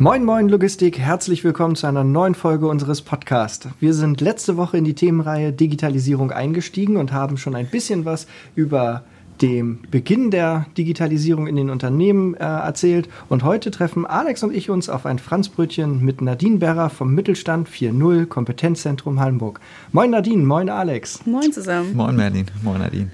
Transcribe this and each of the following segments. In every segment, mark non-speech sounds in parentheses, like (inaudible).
Moin Moin Logistik, herzlich willkommen zu einer neuen Folge unseres Podcasts. Wir sind letzte Woche in die Themenreihe Digitalisierung eingestiegen und haben schon ein bisschen was über dem Beginn der Digitalisierung in den Unternehmen äh, erzählt. Und heute treffen Alex und ich uns auf ein Franzbrötchen mit Nadine Berrer vom Mittelstand 4.0 Kompetenzzentrum Hamburg. Moin Nadine, moin Alex. Moin zusammen. Moin Merlin, moin Nadine.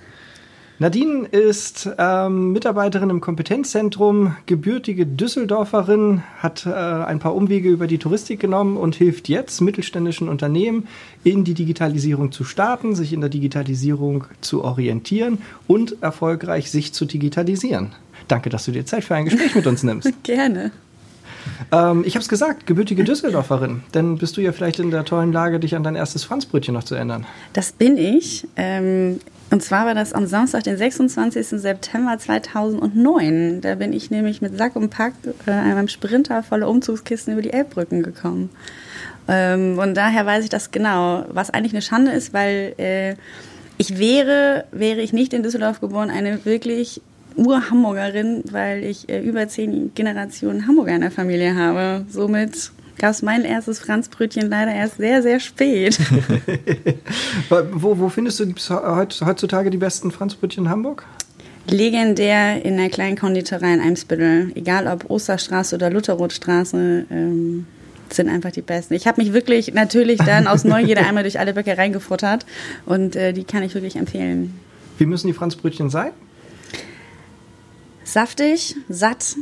Nadine ist ähm, Mitarbeiterin im Kompetenzzentrum, gebürtige Düsseldorferin, hat äh, ein paar Umwege über die Touristik genommen und hilft jetzt mittelständischen Unternehmen in die Digitalisierung zu starten, sich in der Digitalisierung zu orientieren und erfolgreich sich zu digitalisieren. Danke, dass du dir Zeit für ein Gespräch mit uns nimmst. (laughs) Gerne. Ähm, ich habe es gesagt, gebürtige Düsseldorferin. Dann bist du ja vielleicht in der tollen Lage, dich an dein erstes Franzbrötchen noch zu ändern. Das bin ich. Ähm, und zwar war das am Samstag, den 26. September 2009. Da bin ich nämlich mit Sack und Pack, äh, einem Sprinter voller Umzugskisten über die Elbbrücken gekommen. Ähm, und daher weiß ich das genau, was eigentlich eine Schande ist, weil äh, ich wäre, wäre ich nicht in Düsseldorf geboren, eine wirklich Ur-Hamburgerin, weil ich äh, über zehn Generationen Hamburger in der Familie habe. Somit gab es mein erstes Franzbrötchen leider erst sehr, sehr spät. (laughs) wo, wo findest du heutzutage die besten Franzbrötchen in Hamburg? Legendär in der kleinen Konditorei in Eimsbüttel. Egal ob Osterstraße oder Lutherrothstraße. Ähm, sind einfach die besten. Ich habe mich wirklich natürlich dann aus Neugierde (laughs) einmal durch alle Bäckereien gefuttert und äh, die kann ich wirklich empfehlen. Wie müssen die Franzbrötchen sein? Saftig, satt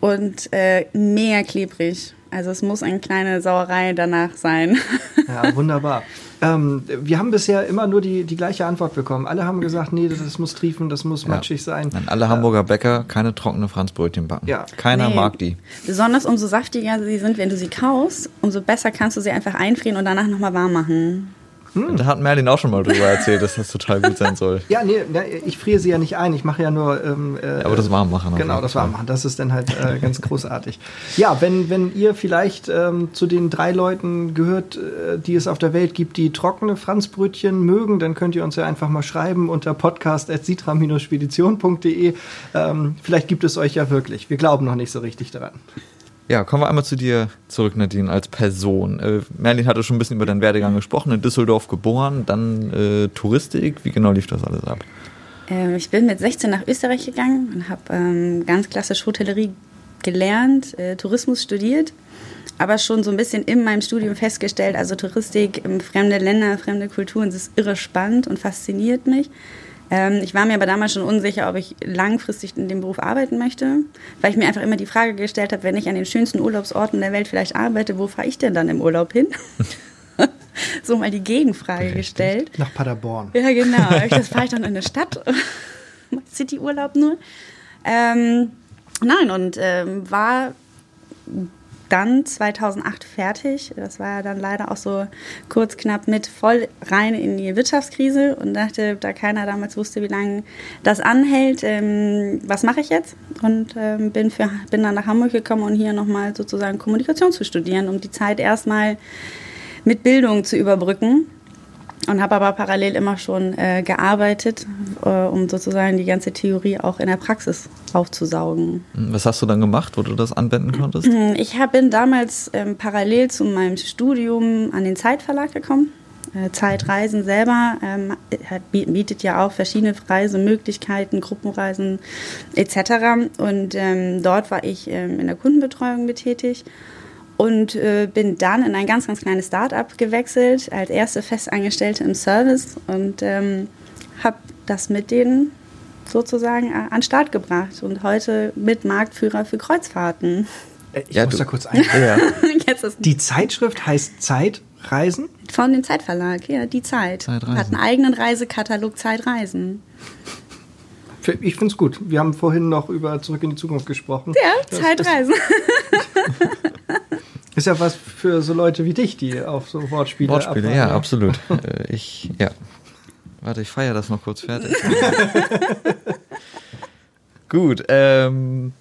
und äh, mega klebrig. Also es muss eine kleine Sauerei danach sein. (laughs) Ja, wunderbar. ähm, wir haben bisher immer nur die, die gleiche Antwort bekommen. Alle haben gesagt, nee, das muss triefen, das muss matschig ja. sein. Nein, alle Hamburger Bäcker keine trockene Franzbrötchen backen. Ja. Keiner nee. mag die. Besonders umso saftiger sie sind, wenn du sie kaust, umso besser kannst du sie einfach einfrieren und danach nochmal warm machen. Hm. Da hat Merlin auch schon mal drüber erzählt, dass das total gut sein soll. Ja, nee, ich friere sie ja nicht ein. Ich mache ja nur. Ähm, äh, ja, aber das warm machen. Genau, das warm machen. Das ist dann halt äh, ganz großartig. Ja, wenn, wenn ihr vielleicht ähm, zu den drei Leuten gehört, äh, die es auf der Welt gibt, die trockene Franzbrötchen mögen, dann könnt ihr uns ja einfach mal schreiben unter podcast.sitra-spedition.de. Ähm, vielleicht gibt es euch ja wirklich. Wir glauben noch nicht so richtig daran. Ja, kommen wir einmal zu dir zurück, Nadine, als Person. Äh, Merlin hatte schon ein bisschen über deinen Werdegang gesprochen, in Düsseldorf geboren, dann äh, Touristik. Wie genau lief das alles ab? Ähm, ich bin mit 16 nach Österreich gegangen und habe ähm, ganz klassisch Hotellerie gelernt, äh, Tourismus studiert, aber schon so ein bisschen in meinem Studium festgestellt, also Touristik, fremde Länder, fremde Kulturen, das ist irre spannend und fasziniert mich. Ähm, ich war mir aber damals schon unsicher, ob ich langfristig in dem Beruf arbeiten möchte, weil ich mir einfach immer die Frage gestellt habe, wenn ich an den schönsten Urlaubsorten der Welt vielleicht arbeite, wo fahre ich denn dann im Urlaub hin? (laughs) so mal die Gegenfrage Richtig. gestellt. Nach Paderborn. Ja, genau. Das fahre ich dann in eine (laughs) Stadt. (laughs) City-Urlaub nur. Ähm, nein, und ähm, war dann 2008 fertig. Das war ja dann leider auch so kurz knapp mit voll rein in die Wirtschaftskrise und dachte, da keiner damals wusste, wie lange das anhält, ähm, was mache ich jetzt? Und ähm, bin, für, bin dann nach Hamburg gekommen und hier nochmal sozusagen Kommunikation zu studieren, um die Zeit erstmal mit Bildung zu überbrücken und habe aber parallel immer schon äh, gearbeitet, äh, um sozusagen die ganze Theorie auch in der Praxis aufzusaugen. Was hast du dann gemacht, wo du das anwenden konntest? Ich hab, bin damals ähm, parallel zu meinem Studium an den Zeitverlag gekommen. Äh, Zeitreisen selber ähm, bietet ja auch verschiedene Reisemöglichkeiten, Gruppenreisen etc. Und ähm, dort war ich ähm, in der Kundenbetreuung betätigt und äh, bin dann in ein ganz, ganz kleines Start-up gewechselt, als erste Festangestellte im Service und ähm, habe das mit denen sozusagen äh, an den Start gebracht und heute mit Marktführer für Kreuzfahrten. Äh, ich ja, muss da kurz (laughs) ein. Ja. (laughs) die Zeitschrift heißt Zeitreisen? Von dem Zeitverlag, ja, die Zeit. Zeitreisen. Hat einen eigenen Reisekatalog Zeitreisen. Ich finde es gut. Wir haben vorhin noch über Zurück in die Zukunft gesprochen. Ja, das Zeitreisen. Ist (laughs) ja was für so Leute wie dich, die auf so Wortspiele Wortspiele, abfahren, ja, ja, absolut. (laughs) Äh, ich, ja. Warte, ich feiere das noch kurz fertig. (laughs) Gut, ähm,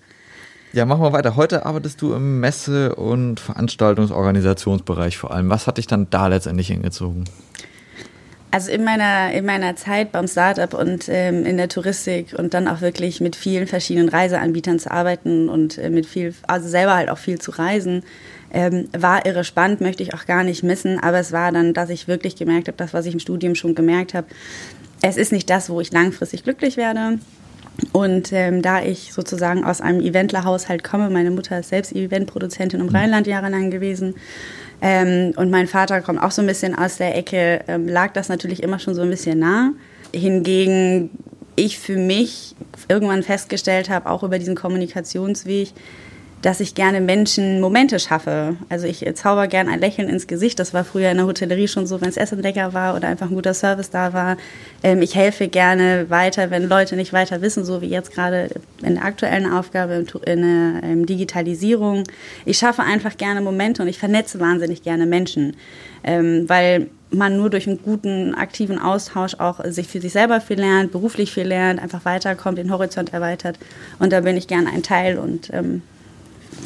ja, machen wir weiter. Heute arbeitest du im Messe- und Veranstaltungsorganisationsbereich vor allem. Was hat dich dann da letztendlich hingezogen? Also in meiner, in meiner Zeit beim Startup und ähm, in der Touristik und dann auch wirklich mit vielen verschiedenen Reiseanbietern zu arbeiten und äh, mit viel, also selber halt auch viel zu reisen, ähm, war irre spannend, möchte ich auch gar nicht missen. Aber es war dann, dass ich wirklich gemerkt habe, das, was ich im Studium schon gemerkt habe, es ist nicht das, wo ich langfristig glücklich werde. Und ähm, da ich sozusagen aus einem Eventlerhaushalt komme, meine Mutter ist selbst Eventproduzentin im mhm. Rheinland jahrelang gewesen, ähm, und mein Vater kommt auch so ein bisschen aus der Ecke, ähm, lag das natürlich immer schon so ein bisschen nah. Hingegen ich für mich irgendwann festgestellt habe, auch über diesen Kommunikationsweg, dass ich gerne Menschen Momente schaffe. Also ich zauber gerne ein Lächeln ins Gesicht. Das war früher in der Hotellerie schon so, wenn es Essen lecker war oder einfach ein guter Service da war. Ähm, ich helfe gerne weiter, wenn Leute nicht weiter wissen, so wie jetzt gerade in der aktuellen Aufgabe in der ähm, Digitalisierung. Ich schaffe einfach gerne Momente und ich vernetze wahnsinnig gerne Menschen, ähm, weil man nur durch einen guten, aktiven Austausch auch sich für sich selber viel lernt, beruflich viel lernt, einfach weiterkommt, den Horizont erweitert. Und da bin ich gerne ein Teil und ähm,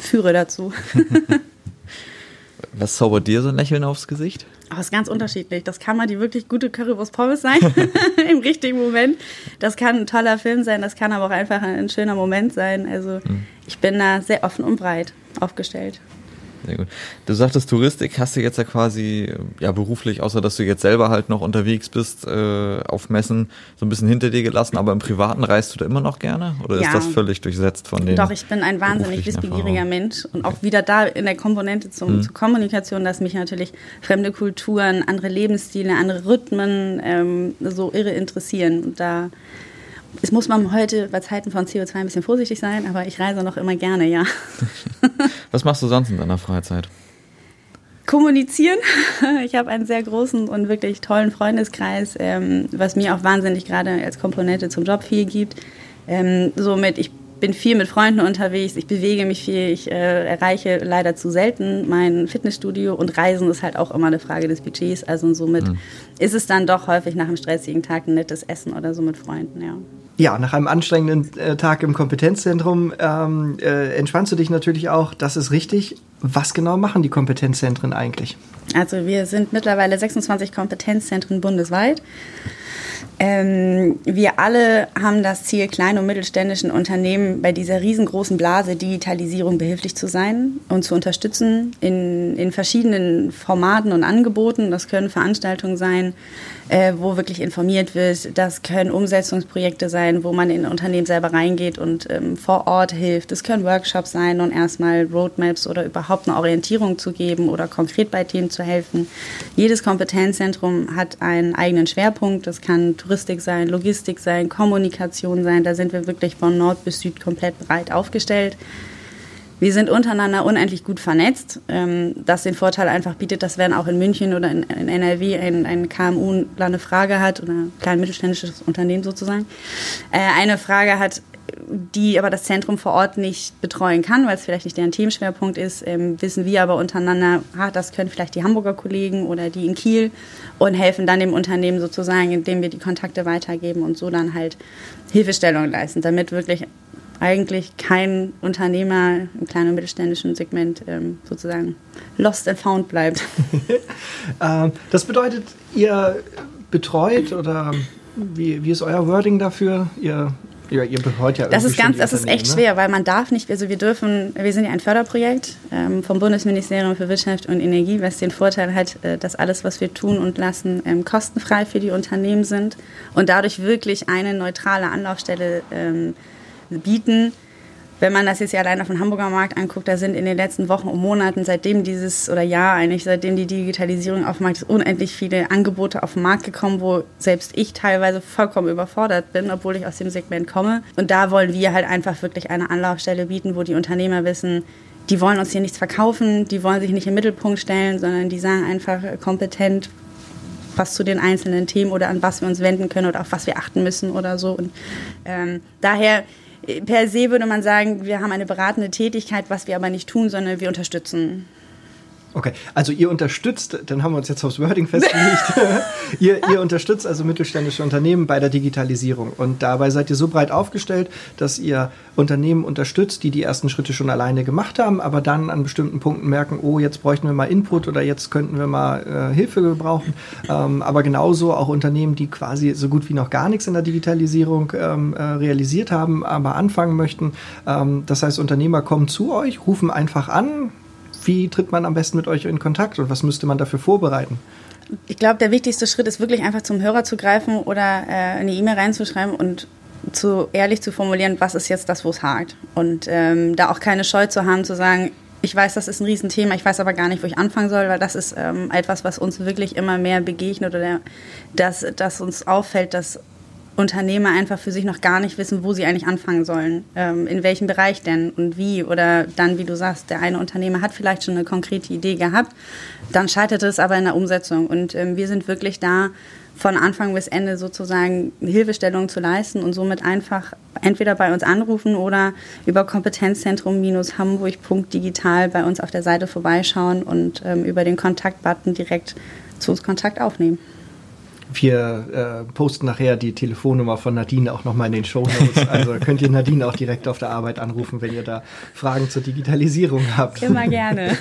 führe dazu. (laughs) Was zaubert dir so ein Lächeln aufs Gesicht? Oh, ist ganz unterschiedlich. Das kann mal die wirklich gute Currywurst Pommes sein, (laughs) im richtigen Moment. Das kann ein toller Film sein, das kann aber auch einfach ein schöner Moment sein. Also hm. ich bin da sehr offen und breit aufgestellt. Sehr gut. Du sagtest Touristik, hast du jetzt ja quasi ja beruflich, außer dass du jetzt selber halt noch unterwegs bist äh, auf Messen, so ein bisschen hinter dir gelassen, aber im Privaten reist du da immer noch gerne? Oder ja. ist das völlig durchsetzt von den Doch, ich bin ein wahnsinnig wissbegieriger Mensch und auch wieder da in der Komponente zum, mhm. zur Kommunikation, dass mich natürlich fremde Kulturen, andere Lebensstile, andere Rhythmen ähm, so irre interessieren. Und da es muss man heute bei Zeiten von CO2 ein bisschen vorsichtig sein, aber ich reise noch immer gerne, ja. (laughs) (laughs) Was machst du sonst in deiner Freizeit? Kommunizieren. (laughs) Ich habe einen sehr großen und wirklich tollen Freundeskreis, ähm, was mir auch wahnsinnig gerade als Komponente zum Job viel gibt. Ähm, somit, ich bin viel mit Freunden unterwegs, ich bewege mich viel, ich äh, erreiche leider zu selten mein Fitnessstudio und Reisen ist halt auch immer eine Frage des Budgets. Also somit mhm. ist es dann doch häufig nach einem stressigen Tag ein nettes Essen oder so mit Freunden, ja. Ja, nach einem anstrengenden äh, Tag im Kompetenzzentrum ähm, äh, entspannst du dich natürlich auch. Das ist richtig. Was genau machen die Kompetenzzentren eigentlich? Also wir sind mittlerweile 26 Kompetenzzentren bundesweit. Ähm, wir alle haben das Ziel, kleinen und mittelständischen Unternehmen bei dieser riesengroßen Blase Digitalisierung behilflich zu sein und zu unterstützen in, in verschiedenen Formaten und Angeboten. Das können Veranstaltungen sein, äh, wo wirklich informiert wird. Das können Umsetzungsprojekte sein, wo man in Unternehmen selber reingeht und ähm, vor Ort hilft. Es können Workshops sein und erstmal Roadmaps oder überhaupt eine Orientierung zu geben oder konkret bei Themen zu helfen. Jedes Kompetenzzentrum hat einen eigenen Schwerpunkt. Das kann Touristik sein, Logistik sein, Kommunikation sein. Da sind wir wirklich von Nord bis Süd komplett breit aufgestellt. Wir sind untereinander unendlich gut vernetzt, ähm, das den Vorteil einfach bietet, dass wenn auch in München oder in, NRW ein, ein KMU eine Frage hat oder ein klein mittelständisches Unternehmen sozusagen, äh, eine Frage hat, die aber das Zentrum vor Ort nicht betreuen kann, weil es vielleicht nicht deren Themenschwerpunkt ist, ähm, wissen wir aber untereinander, ah, das können vielleicht die Hamburger Kollegen oder die in Kiel und helfen dann dem Unternehmen sozusagen, indem wir die Kontakte weitergeben und so dann halt Hilfestellung leisten, damit wirklich eigentlich kein Unternehmer im kleinen und mittelständischen Segment ähm, sozusagen lost and found bleibt. (laughs) ähm, das bedeutet, ihr betreut oder wie, wie ist euer Wording dafür? Ihr ja, ihr betreut ja das ist ganz, das ist echt ne? schwer, weil man darf nicht, also wir dürfen, wir sind ja ein Förderprojekt ähm, vom Bundesministerium für Wirtschaft und Energie, was den Vorteil hat, äh, dass alles, was wir tun und lassen, ähm, kostenfrei für die Unternehmen sind und dadurch wirklich eine neutrale Anlaufstelle ähm, bieten. Wenn man das jetzt ja allein auf dem Hamburger Markt anguckt, da sind in den letzten Wochen und Monaten, seitdem dieses, oder Jahr eigentlich, seitdem die Digitalisierung auf dem Markt ist, unendlich viele Angebote auf den Markt gekommen, wo selbst ich teilweise vollkommen überfordert bin, obwohl ich aus dem Segment komme. Und da wollen wir halt einfach wirklich eine Anlaufstelle bieten, wo die Unternehmer wissen, die wollen uns hier nichts verkaufen, die wollen sich nicht im Mittelpunkt stellen, sondern die sagen einfach kompetent, was zu den einzelnen Themen oder an was wir uns wenden können oder auf was wir achten müssen oder so. Und ähm, daher per se würde man sagen, wir haben eine beratende Tätigkeit, was wir aber nicht tun, sondern wir unterstützen. Okay, also ihr unterstützt, dann haben wir uns jetzt aufs Wording festgelegt, (laughs) ihr, ihr unterstützt also mittelständische Unternehmen bei der Digitalisierung und dabei seid ihr so breit aufgestellt, dass ihr Unternehmen unterstützt, die die ersten Schritte schon alleine gemacht haben, aber dann an bestimmten Punkten merken, oh, jetzt bräuchten wir mal Input oder jetzt könnten wir mal äh, Hilfe gebrauchen. Ähm, aber genauso auch Unternehmen, die quasi so gut wie noch gar nichts in der Digitalisierung ähm, äh, realisiert haben, aber anfangen möchten. Ähm, das heißt, Unternehmer kommen zu euch, rufen einfach an, wie tritt man am besten mit euch in Kontakt und was müsste man dafür vorbereiten? Ich glaube, der wichtigste Schritt ist wirklich einfach zum Hörer zu greifen oder äh, eine E-Mail reinzuschreiben und zu ehrlich zu formulieren, was ist jetzt das, wo es hakt. Und ähm, da auch keine Scheu zu haben, zu sagen, ich weiß, das ist ein Riesenthema, ich weiß aber gar nicht, wo ich anfangen soll, weil das ist ähm, etwas, was uns wirklich immer mehr begegnet oder dass, dass uns auffällt, dass Unternehmer einfach für sich noch gar nicht wissen, wo sie eigentlich anfangen sollen, ähm, in welchem Bereich denn und wie. Oder dann, wie du sagst, der eine Unternehmer hat vielleicht schon eine konkrete Idee gehabt, dann scheitert es aber in der Umsetzung. Und ähm, wir sind wirklich da, von Anfang bis Ende sozusagen Hilfestellung zu leisten und somit einfach entweder bei uns anrufen oder über Kompetenzzentrum-hamburg.digital bei uns auf der Seite vorbeischauen und ähm, über den Kontaktbutton direkt zu uns Kontakt aufnehmen. Wir äh, posten nachher die Telefonnummer von Nadine auch nochmal in den Show Notes. Also (laughs) könnt ihr Nadine auch direkt auf der Arbeit anrufen, wenn ihr da Fragen zur Digitalisierung habt. Immer gerne.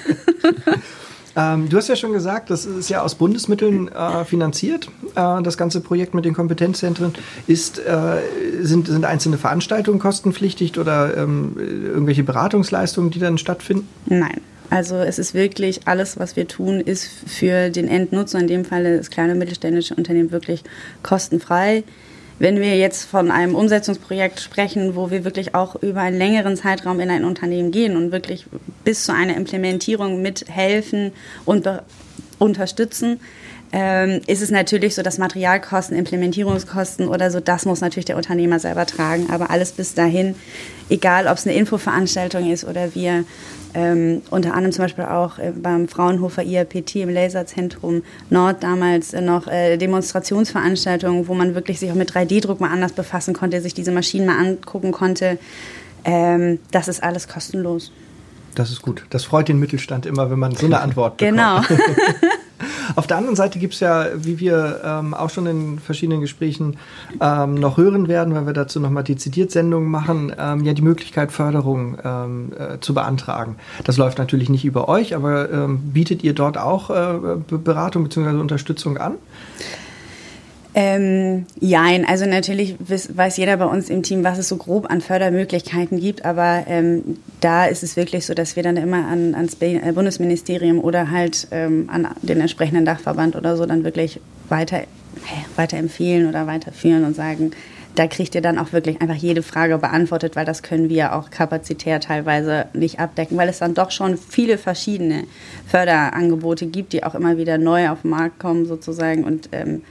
(laughs) ähm, du hast ja schon gesagt, das ist ja aus Bundesmitteln äh, finanziert. Äh, das ganze Projekt mit den Kompetenzzentren. Ist, äh, sind, sind einzelne Veranstaltungen kostenpflichtig oder ähm, irgendwelche Beratungsleistungen, die dann stattfinden? Nein. Also es ist wirklich alles, was wir tun, ist für den Endnutzer, in dem Fall das kleine und mittelständische Unternehmen, wirklich kostenfrei. Wenn wir jetzt von einem Umsetzungsprojekt sprechen, wo wir wirklich auch über einen längeren Zeitraum in ein Unternehmen gehen und wirklich bis zu einer Implementierung mithelfen und unterstützen, ähm, ist es natürlich so, dass Materialkosten, Implementierungskosten oder so, das muss natürlich der Unternehmer selber tragen. Aber alles bis dahin, egal ob es eine Infoveranstaltung ist oder wir ähm, unter anderem zum Beispiel auch äh, beim Fraunhofer IAPT im Laserzentrum Nord damals äh, noch äh, Demonstrationsveranstaltungen, wo man wirklich sich auch mit 3D-Druck mal anders befassen konnte, sich diese Maschinen mal angucken konnte. Ähm, das ist alles kostenlos. Das ist gut. Das freut den Mittelstand immer, wenn man so eine Antwort bekommt. Genau. (laughs) Auf der anderen Seite gibt es ja, wie wir ähm, auch schon in verschiedenen Gesprächen ähm, noch hören werden, weil wir dazu nochmal dezidiert Sendungen machen, ähm, ja die Möglichkeit, Förderung ähm, äh, zu beantragen. Das läuft natürlich nicht über euch, aber ähm, bietet ihr dort auch äh, Beratung bzw. Unterstützung an? Ähm, jein, also natürlich weiß jeder bei uns im Team, was es so grob an Fördermöglichkeiten gibt, aber ähm, da ist es wirklich so, dass wir dann immer an, ans äh, Bundesministerium oder halt ähm, an den entsprechenden Dachverband oder so dann wirklich weiter, weiter empfehlen oder weiterführen und sagen, da kriegt ihr dann auch wirklich einfach jede Frage beantwortet, weil das können wir auch kapazitär teilweise nicht abdecken, weil es dann doch schon viele verschiedene Förderangebote gibt, die auch immer wieder neu auf den Markt kommen sozusagen und ähm,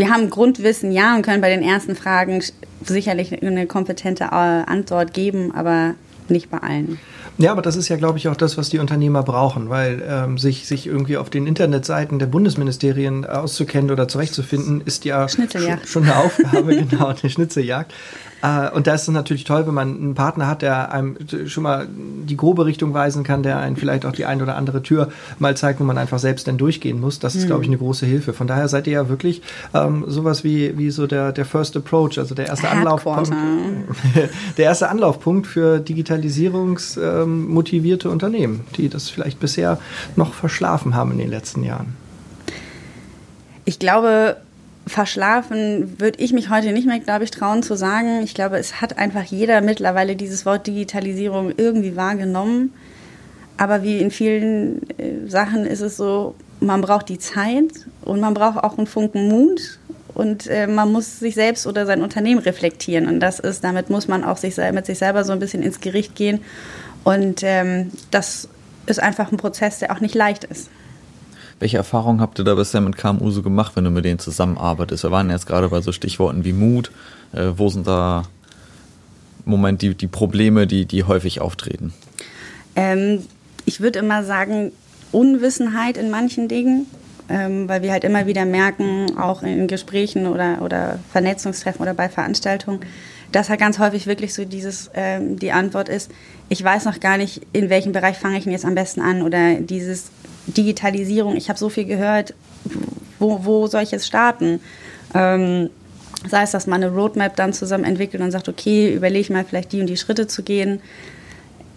wir haben Grundwissen, ja, und können bei den ersten Fragen sicherlich eine kompetente äh, Antwort geben, aber nicht bei allen. Ja, aber das ist ja, glaube ich, auch das, was die Unternehmer brauchen, weil ähm, sich, sich irgendwie auf den Internetseiten der Bundesministerien auszukennen oder zurechtzufinden, ist ja schon, schon eine Aufgabe, (laughs) genau, eine Schnitzeljagd. Äh, und da ist es natürlich toll, wenn man einen Partner hat, der einem schon mal die grobe Richtung weisen kann, der einen vielleicht auch die ein oder andere Tür mal zeigt, wo man einfach selbst dann durchgehen muss. Das ist, mhm. glaube ich, eine große Hilfe. Von daher seid ihr ja wirklich ähm, sowas wie, wie so der, der First Approach, also der erste Anlaufpunkt. (laughs) der erste Anlaufpunkt für digitalisierungsmotivierte ähm, Unternehmen, die das vielleicht bisher noch verschlafen haben in den letzten Jahren. Ich glaube, verschlafen würde ich mich heute nicht mehr, glaube ich, trauen zu sagen. Ich glaube, es hat einfach jeder mittlerweile dieses Wort Digitalisierung irgendwie wahrgenommen. Aber wie in vielen äh, Sachen ist es so, man braucht die Zeit und man braucht auch einen Funken Mut und äh, man muss sich selbst oder sein Unternehmen reflektieren. Und das ist, damit muss man auch sich, mit sich selber so ein bisschen ins Gericht gehen. Und ähm, das ist einfach ein Prozess, der auch nicht leicht ist. Welche Erfahrungen habt ihr da bisher mit KMU so gemacht, wenn du mit denen zusammenarbeitest? Wir waren jetzt gerade bei so Stichworten wie Mut. Äh, wo sind da im Moment die, die Probleme, die, die häufig auftreten? Ähm, ich würde immer sagen, Unwissenheit in manchen Dingen, ähm, weil wir halt immer wieder merken, auch in Gesprächen oder, oder Vernetzungstreffen oder bei Veranstaltungen, dass halt ganz häufig wirklich so dieses, ähm, die Antwort ist, ich weiß noch gar nicht, in welchem Bereich fange ich denn jetzt am besten an oder dieses, Digitalisierung, ich habe so viel gehört, wo, wo soll ich jetzt starten? Ähm, sei es, dass man eine Roadmap dann zusammen entwickelt und sagt, okay, überlege mal vielleicht die und die Schritte zu gehen.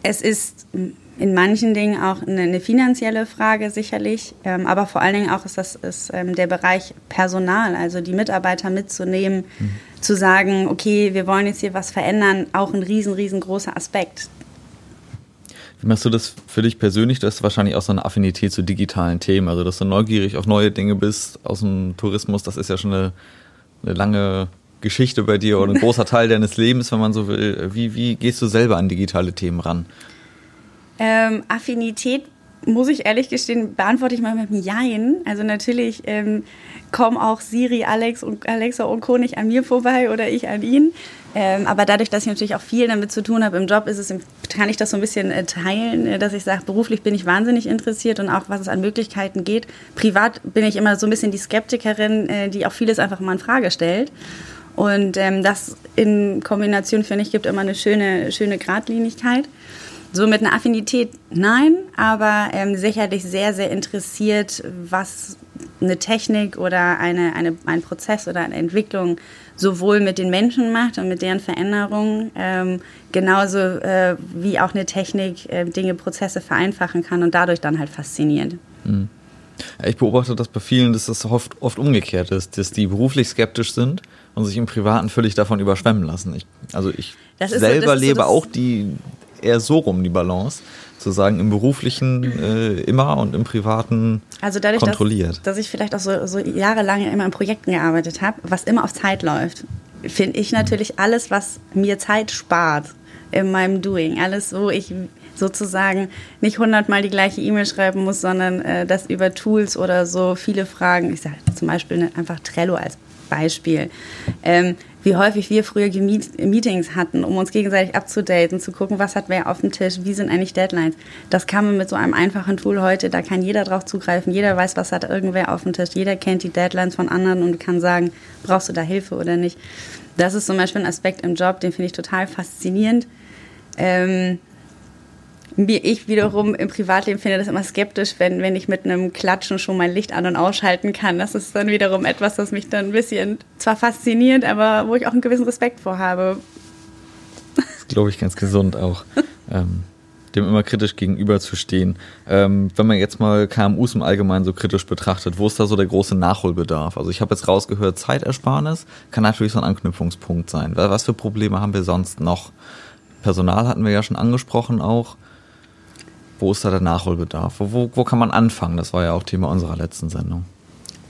Es ist in manchen Dingen auch eine, eine finanzielle Frage sicherlich, ähm, aber vor allen Dingen auch ist das ist, ähm, der Bereich Personal, also die Mitarbeiter mitzunehmen, mhm. zu sagen, okay, wir wollen jetzt hier was verändern, auch ein riesen, riesengroßer Aspekt. Wie machst du das für dich persönlich? Du hast wahrscheinlich auch so eine Affinität zu digitalen Themen, also dass du neugierig auf neue Dinge bist aus dem Tourismus, das ist ja schon eine, eine lange Geschichte bei dir oder ein großer Teil deines Lebens, wenn man so will. Wie, wie gehst du selber an digitale Themen ran? Ähm, Affinität, muss ich ehrlich gestehen, beantworte ich mal mit einem Jein. Also natürlich ähm, kommen auch Siri, Alex und Alexa und Co. nicht an mir vorbei oder ich an ihn. Ähm, aber dadurch, dass ich natürlich auch viel damit zu tun habe im Job, ist es, kann ich das so ein bisschen äh, teilen, äh, dass ich sage, beruflich bin ich wahnsinnig interessiert und auch was es an Möglichkeiten geht. Privat bin ich immer so ein bisschen die Skeptikerin, äh, die auch vieles einfach mal in Frage stellt. Und ähm, das in Kombination, finde ich, gibt immer eine schöne, schöne Gradlinigkeit. So mit einer Affinität nein, aber ähm, sicherlich sehr, sehr interessiert, was eine Technik oder eine, eine, ein Prozess oder eine Entwicklung sowohl mit den Menschen macht und mit deren Veränderungen, ähm, genauso äh, wie auch eine Technik äh, Dinge, Prozesse vereinfachen kann und dadurch dann halt fasziniert. Mhm. Ich beobachte das bei vielen, dass das oft, oft umgekehrt ist, dass die beruflich skeptisch sind und sich im Privaten völlig davon überschwemmen lassen. Ich, also ich selber so, lebe so auch die, eher so rum die Balance, zu sagen, im beruflichen äh, immer und im privaten also dadurch, kontrolliert. Dass, dass ich vielleicht auch so, so jahrelang immer in Projekten gearbeitet habe, was immer auf Zeit läuft, finde ich natürlich alles, was mir Zeit spart in meinem Doing, alles, wo ich sozusagen nicht hundertmal die gleiche E-Mail schreiben muss, sondern äh, das über Tools oder so viele Fragen, ich sage zum Beispiel ne, einfach Trello als Beispiel. Ähm, wie häufig wir früher Meetings hatten, um uns gegenseitig abzudaten, zu gucken, was hat wer auf dem Tisch, wie sind eigentlich Deadlines. Das kann man mit so einem einfachen Tool heute, da kann jeder drauf zugreifen, jeder weiß, was hat irgendwer auf dem Tisch, jeder kennt die Deadlines von anderen und kann sagen, brauchst du da Hilfe oder nicht. Das ist zum Beispiel ein Aspekt im Job, den finde ich total faszinierend. Ähm, ich wiederum im Privatleben finde das immer skeptisch, wenn, wenn ich mit einem Klatschen schon mein Licht an- und ausschalten kann. Das ist dann wiederum etwas, das mich dann ein bisschen zwar fasziniert, aber wo ich auch einen gewissen Respekt vor habe. Das ist, glaube ich, ganz gesund auch. ähm, dem immer kritisch gegenüberzustehen. Ähm, wenn man jetzt mal KMUs im Allgemeinen so kritisch betrachtet, wo ist da so der große Nachholbedarf? Also ich habe jetzt rausgehört, Zeitersparnis kann natürlich so ein Anknüpfungspunkt sein. Was für Probleme haben wir sonst noch? Personal hatten wir ja schon angesprochen auch. Wo ist da der Nachholbedarf? Wo, wo, wo kann man anfangen? Das war ja auch Thema unserer letzten Sendung.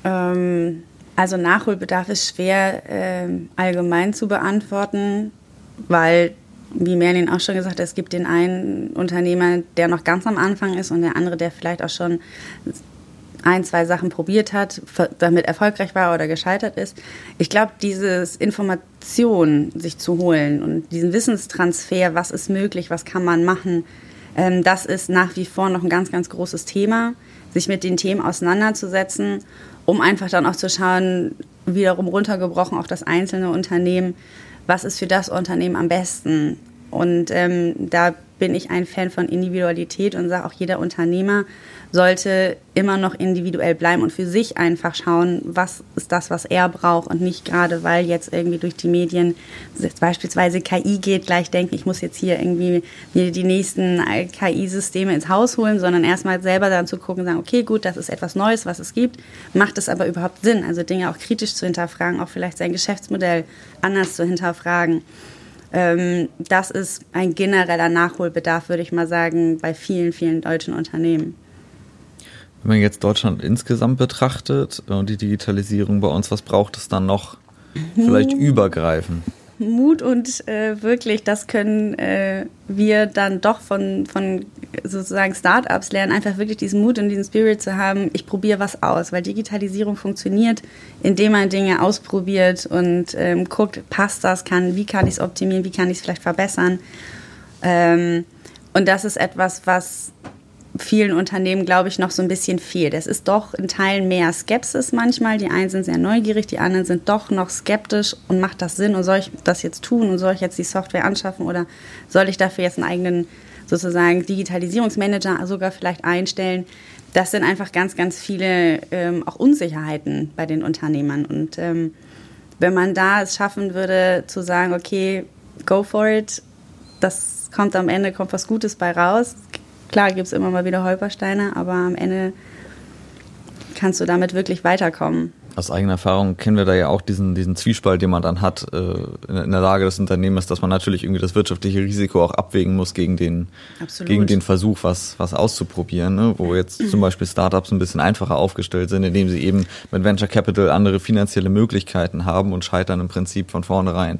Ähm, also Nachholbedarf ist schwer äh, allgemein zu beantworten, weil, wie Merlin auch schon gesagt hat, es gibt den einen Unternehmer, der noch ganz am Anfang ist und der andere, der vielleicht auch schon ein, zwei Sachen probiert hat, damit erfolgreich war oder gescheitert ist. Ich glaube, dieses Information sich zu holen und diesen Wissenstransfer, was ist möglich, was kann man machen, ähm, das ist nach wie vor noch ein ganz, ganz großes Thema, sich mit den Themen auseinanderzusetzen, um einfach dann auch zu schauen, wiederum runtergebrochen auf das einzelne Unternehmen, was ist für das Unternehmen am besten. Und ähm, da bin ich ein Fan von Individualität und sage auch, jeder Unternehmer sollte immer noch individuell bleiben und für sich einfach schauen, was ist das, was er braucht und nicht gerade, weil jetzt irgendwie durch die Medien beispielsweise KI geht, gleich denken, ich muss jetzt hier irgendwie mir die nächsten KI-Systeme ins Haus holen, sondern erstmal selber dann zu gucken, sagen, okay, gut, das ist etwas Neues, was es gibt, macht es aber überhaupt Sinn? Also Dinge auch kritisch zu hinterfragen, auch vielleicht sein Geschäftsmodell anders zu hinterfragen ähm, das ist ein genereller Nachholbedarf, würde ich mal sagen, bei vielen, vielen deutschen Unternehmen. Wenn man jetzt Deutschland insgesamt betrachtet und die Digitalisierung bei uns, was braucht es dann noch vielleicht übergreifen? Mut und äh, wirklich, das können äh, wir dann doch von, von sozusagen Startups lernen, einfach wirklich diesen Mut und diesen Spirit zu haben, ich probiere was aus, weil Digitalisierung funktioniert, indem man Dinge ausprobiert und ähm, guckt, passt das, kann, wie kann ich es optimieren, wie kann ich es vielleicht verbessern. Ähm, und das ist etwas, was vielen Unternehmen, glaube ich, noch so ein bisschen fehlt. Es ist doch in Teilen mehr Skepsis manchmal. Die einen sind sehr neugierig, die anderen sind doch noch skeptisch und macht das Sinn und soll ich das jetzt tun und soll ich jetzt die Software anschaffen oder soll ich dafür jetzt einen eigenen sozusagen Digitalisierungsmanager sogar vielleicht einstellen. Das sind einfach ganz, ganz viele ähm, auch Unsicherheiten bei den Unternehmern. Und ähm, wenn man da es schaffen würde, zu sagen, okay, go for it, das kommt am Ende, kommt was Gutes bei raus. Klar gibt es immer mal wieder Holpersteine, aber am Ende kannst du damit wirklich weiterkommen. Aus eigener Erfahrung kennen wir da ja auch diesen, diesen Zwiespalt, den man dann hat äh, in der Lage des Unternehmens, dass man natürlich irgendwie das wirtschaftliche Risiko auch abwägen muss gegen den, gegen den Versuch, was, was auszuprobieren, ne? wo jetzt mhm. zum (clears throat) Beispiel Startups ein bisschen einfacher aufgestellt sind, indem sie eben mit Venture Capital andere finanzielle Möglichkeiten haben und scheitern im Prinzip von vornherein.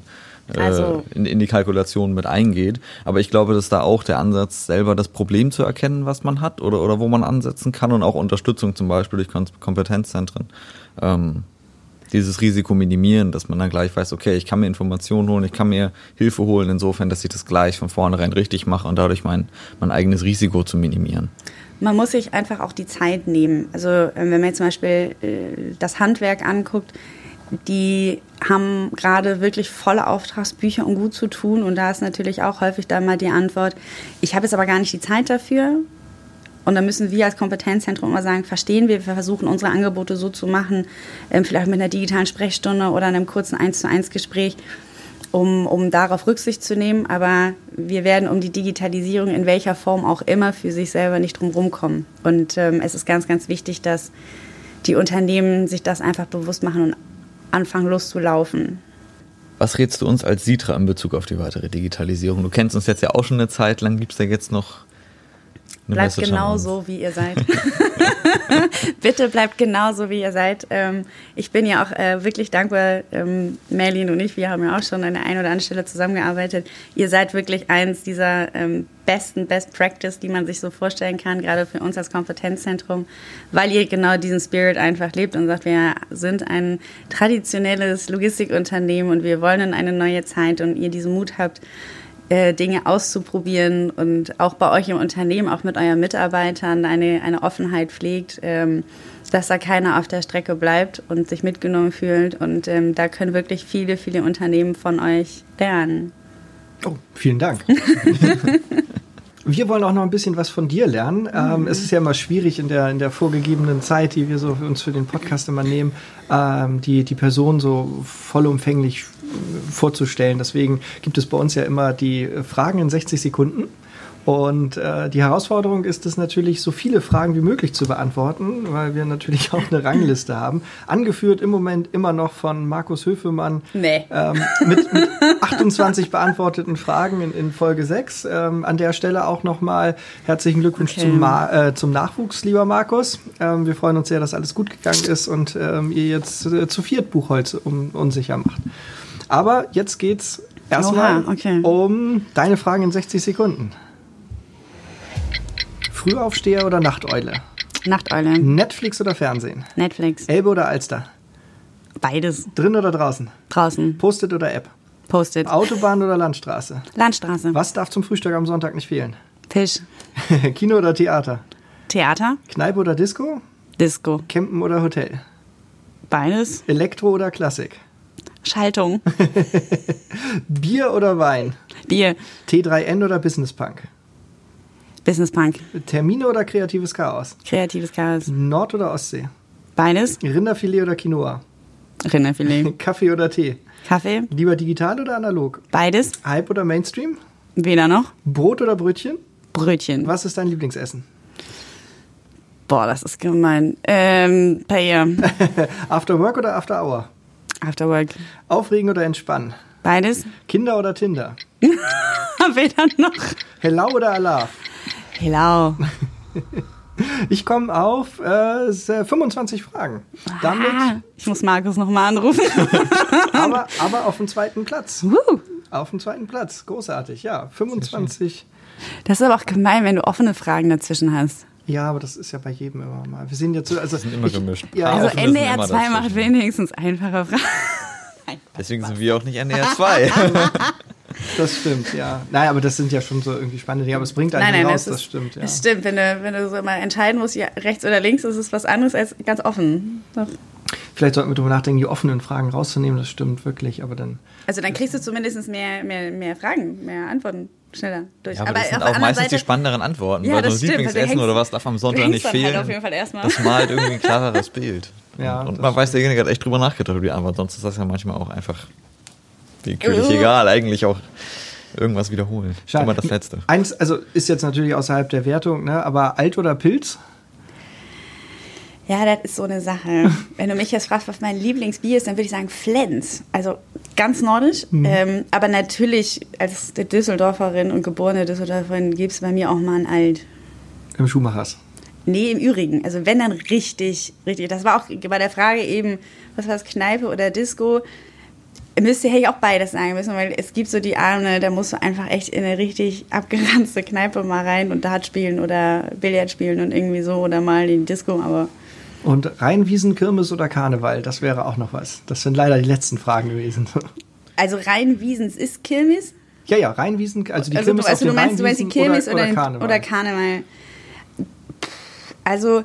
Äh, also. in, in die Kalkulation mit eingeht. Aber ich glaube, dass da auch der Ansatz, selber das Problem zu erkennen, was man hat oder, oder wo man ansetzen kann und auch Unterstützung zum Beispiel durch Kompetenzzentren. Ähm, dieses Risiko minimieren, dass man dann gleich weiß, okay, ich kann mir Informationen holen, ich kann mir Hilfe holen, insofern, dass ich das gleich von vornherein richtig mache und dadurch mein, mein eigenes Risiko zu minimieren. Man muss sich einfach auch die Zeit nehmen. Also äh, wenn man jetzt zum Beispiel äh, das Handwerk anguckt, die haben gerade wirklich volle Auftragsbücher, um gut zu tun. Und da ist natürlich auch häufig dann mal die Antwort, ich habe jetzt aber gar nicht die Zeit dafür. Und dann müssen wir als Kompetenzzentrum immer sagen, verstehen wir, wir versuchen unsere Angebote so zu machen, ähm, vielleicht mit einer digitalen Sprechstunde oder einem kurzen 1 zu 1 Gespräch, um, um darauf Rücksicht zu nehmen. Aber wir werden um die Digitalisierung in welcher Form auch immer für sich selber nicht drum kommen. Und ähm, es ist ganz, ganz wichtig, dass die Unternehmen sich das einfach bewusst machen und anfangen loszulaufen. Was rätst du uns als Sitra in Bezug auf die weitere Digitalisierung? Du kennst uns jetzt ja auch schon eine Zeit lang. Gibt es da jetzt noch Bleibt genau so, wie ihr seid. (laughs) Bitte bleibt genau so, wie ihr seid. Ähm, ich bin ja auch äh, wirklich dankbar, ähm, Merlin und ich, wir haben ja auch schon an der einen oder anderen Stelle zusammengearbeitet. Ihr seid wirklich eins dieser ähm, besten Best Practice, die man sich so vorstellen kann, gerade für uns als Kompetenzzentrum, weil ihr genau diesen Spirit einfach lebt und sagt, wir sind ein traditionelles Logistikunternehmen und wir wollen in eine neue Zeit und ihr diesen Mut habt, äh, Dinge auszuprobieren und auch bei euch im Unternehmen, auch mit euren Mitarbeitern eine, eine Offenheit pflegt, ähm, dass da keiner auf der Strecke bleibt und sich mitgenommen fühlt. Und ähm, da können wirklich viele, viele Unternehmen von euch lernen. Oh, vielen Dank. (laughs) Wir wollen auch noch ein bisschen was von dir lernen. Ähm, mhm. es ist ja immer schwierig in der, in der vorgegebenen Zeit, die wir so für uns für den Podcast immer nehmen, ähm, die, die Person so vollumfänglich vorzustellen. Deswegen gibt es bei uns ja immer die Fragen in 60 Sekunden. Und äh, die Herausforderung ist es natürlich, so viele Fragen wie möglich zu beantworten, weil wir natürlich (laughs) auch eine Rangliste haben. Angeführt im Moment immer noch von Markus Höfemann nee. ähm, mit, mit 28 beantworteten Fragen in, in Folge 6. Ähm, an der Stelle auch nochmal herzlichen Glückwunsch okay. zum, äh, zum Nachwuchs, lieber Markus. Ähm, wir freuen uns sehr, dass alles gut gegangen ist und ähm, ihr jetzt äh, zu viert Buchholz un unsicher macht. Aber jetzt geht's erstmal okay. um deine Fragen in 60 Sekunden. Frühaufsteher oder Nachteule? Nachteule. Netflix oder Fernsehen? Netflix. Elbe oder Alster? Beides. Drin oder draußen? Draußen. Post-it oder App? Post-it. Autobahn oder Landstraße? Landstraße. Was darf zum Frühstück am Sonntag nicht fehlen? Fisch. (laughs) Kino oder Theater? Theater. Kneipe oder Disco? Disco. Campen oder Hotel? Beides. Elektro oder Klassik? Schaltung. (laughs) Bier oder Wein? Bier. T3N oder Business Punk? Business Punk. Termine oder kreatives Chaos? Kreatives Chaos. Nord- oder Ostsee? Beides. Rinderfilet oder Quinoa? Rinderfilet. (laughs) Kaffee oder Tee? Kaffee. Lieber digital oder analog? Beides. Hype oder Mainstream? Weder noch. Brot oder Brötchen? Brötchen. Was ist dein Lieblingsessen? Boah, das ist gemein. Ähm, Paella. (laughs) after Work oder After Hour? After Work. Aufregen oder entspannen? Beides. Kinder oder Tinder? (laughs) Weder noch. Hello oder Allah? Hello. (laughs) Ich komme auf äh, 25 Fragen. Damit ah, ich muss Markus nochmal anrufen. (laughs) aber, (laughs) aber auf dem zweiten Platz. Uh. Auf dem zweiten Platz. Großartig, ja. 25. Das ist aber auch gemein, wenn du offene Fragen dazwischen hast. Ja, aber das ist ja bei jedem immer mal. Wir sind jetzt so, also sind immer ich, gemischt. Ja, also NDR 2 macht wenigstens einfache Fragen. Deswegen sind wir auch nicht NDR 2. Das stimmt, ja. Naja, aber das sind ja schon so irgendwie spannende Dinge, aber es bringt einen nein, nein, raus, das, ist, stimmt. Ja. Das stimmt, wenn du, wenn du so mal entscheiden musst, ja, rechts oder links, ist es was anderes als ganz offen. Doch. Vielleicht sollten wir darüber nachdenken, die offenen Fragen rauszunehmen, das stimmt wirklich, aber dann. Also dann kriegst du zumindest mehr, mehr, mehr Fragen, mehr Antworten. schneller durch. Ja, aber, aber das sind auch meistens die Seite- spannenderen Antworten. Ja, weil so das ein stimmt, weil du Lieblingsessen hängst- oder was darf am Sonntag nicht halt fehlen. auf jeden Fall erstmal. Das malt irgendwie ein (laughs) klareres Bild. Ja, und man weiß, derjenige hat echt drüber nachgedacht über die Antwort. Sonst ist das ja manchmal auch einfach willkürlich Äh. egal. Eigentlich auch irgendwas wiederholen. Schade. Immer das Letzte. Eins, also ist jetzt natürlich außerhalb der Wertung, ne? aber Alt oder Pilz? Ja, das ist so eine Sache. (laughs) Wenn du mich jetzt fragst, was mein Lieblingsbier ist, dann würde ich sagen Flens. Also ganz nordisch. Ähm, aber natürlich als Düsseldorferin und geborene Düsseldorferin gibt es bei mir auch mal ein Alt. Im Schuhmachers. Nee, im Übrigen. Also wenn dann richtig, richtig. Das war auch bei der Frage eben, was war das, Kneipe oder Disco? Müsste, hätte ich auch beides sagen müssen, weil es gibt so die Abende, da musst du einfach echt in eine richtig abgeranzte Kneipe mal rein und Dart spielen oder Billard spielen und irgendwie so oder mal in die Disco, aber Und Rheinwiesen, Kirmes oder Karneval, das wäre auch noch was. Das sind leider die letzten Fragen gewesen. also rein Wiesens ist Kirmes. ja, ja, Rheinwiesen, also die also, Kirmes also auf du meinst, du meinst die Rheinwiesen Kirmes oder, oder, Karneval. oder Karneval. Also,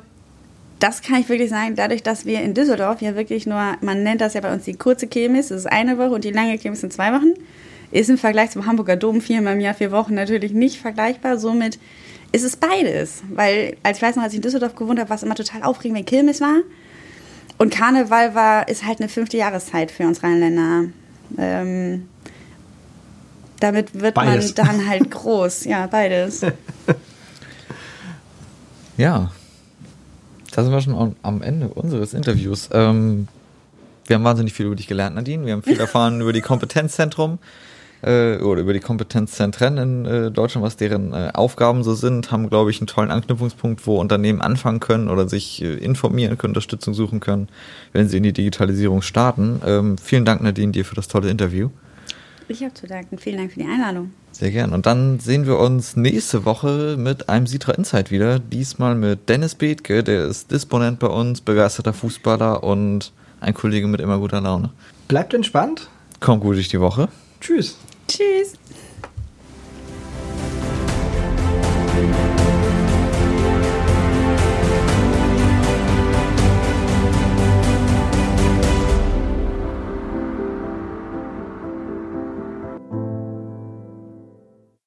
das kann ich wirklich sagen, dadurch, dass wir in Düsseldorf ja wirklich nur, man nennt das ja bei uns die kurze Kirmes, das ist eine Woche und die lange Kirmes sind zwei Wochen, ist im Vergleich zum Hamburger Dom viermal im Jahr, vier Wochen natürlich nicht vergleichbar. Somit ist es beides. Weil, als ich weiß noch, als ich in Düsseldorf gewohnt habe, war es immer total aufregend, wenn Kirmes war. Und Karneval war, ist halt eine fünfte Jahreszeit für uns Rheinländer. Ähm, damit wird Beides. man dann halt groß. Ja, beides. (laughs) Ja, da sind wir schon am- Ende unseres Interviews. Ähm, wir haben wahnsinnig viel über dich gelernt, Nadine. Wir haben viel (laughs) erfahren über die Kompetenzzentrum äh, oder über die Kompetenzzentren in äh, Deutschland, was deren äh, Aufgaben so sind. Haben, glaube ich, einen tollen Anknüpfungspunkt, wo Unternehmen anfangen können oder sich äh, informieren können, Unterstützung suchen können, wenn sie in die Digitalisierung starten. Ähm, vielen Dank, Nadine, dir für das tolle Interview. Ich habe zu danken. Vielen Dank für die Einladung. Sehr gern. Und dann sehen wir uns nächste Woche mit einem Sitra Insight wieder. Diesmal mit Dennis Bethke, der ist Disponent bei uns, begeisterter Fußballer und ein Kollege mit immer guter Laune. Bleibt entspannt. Kommt gut durch die Woche. Tschüss. Tschüss.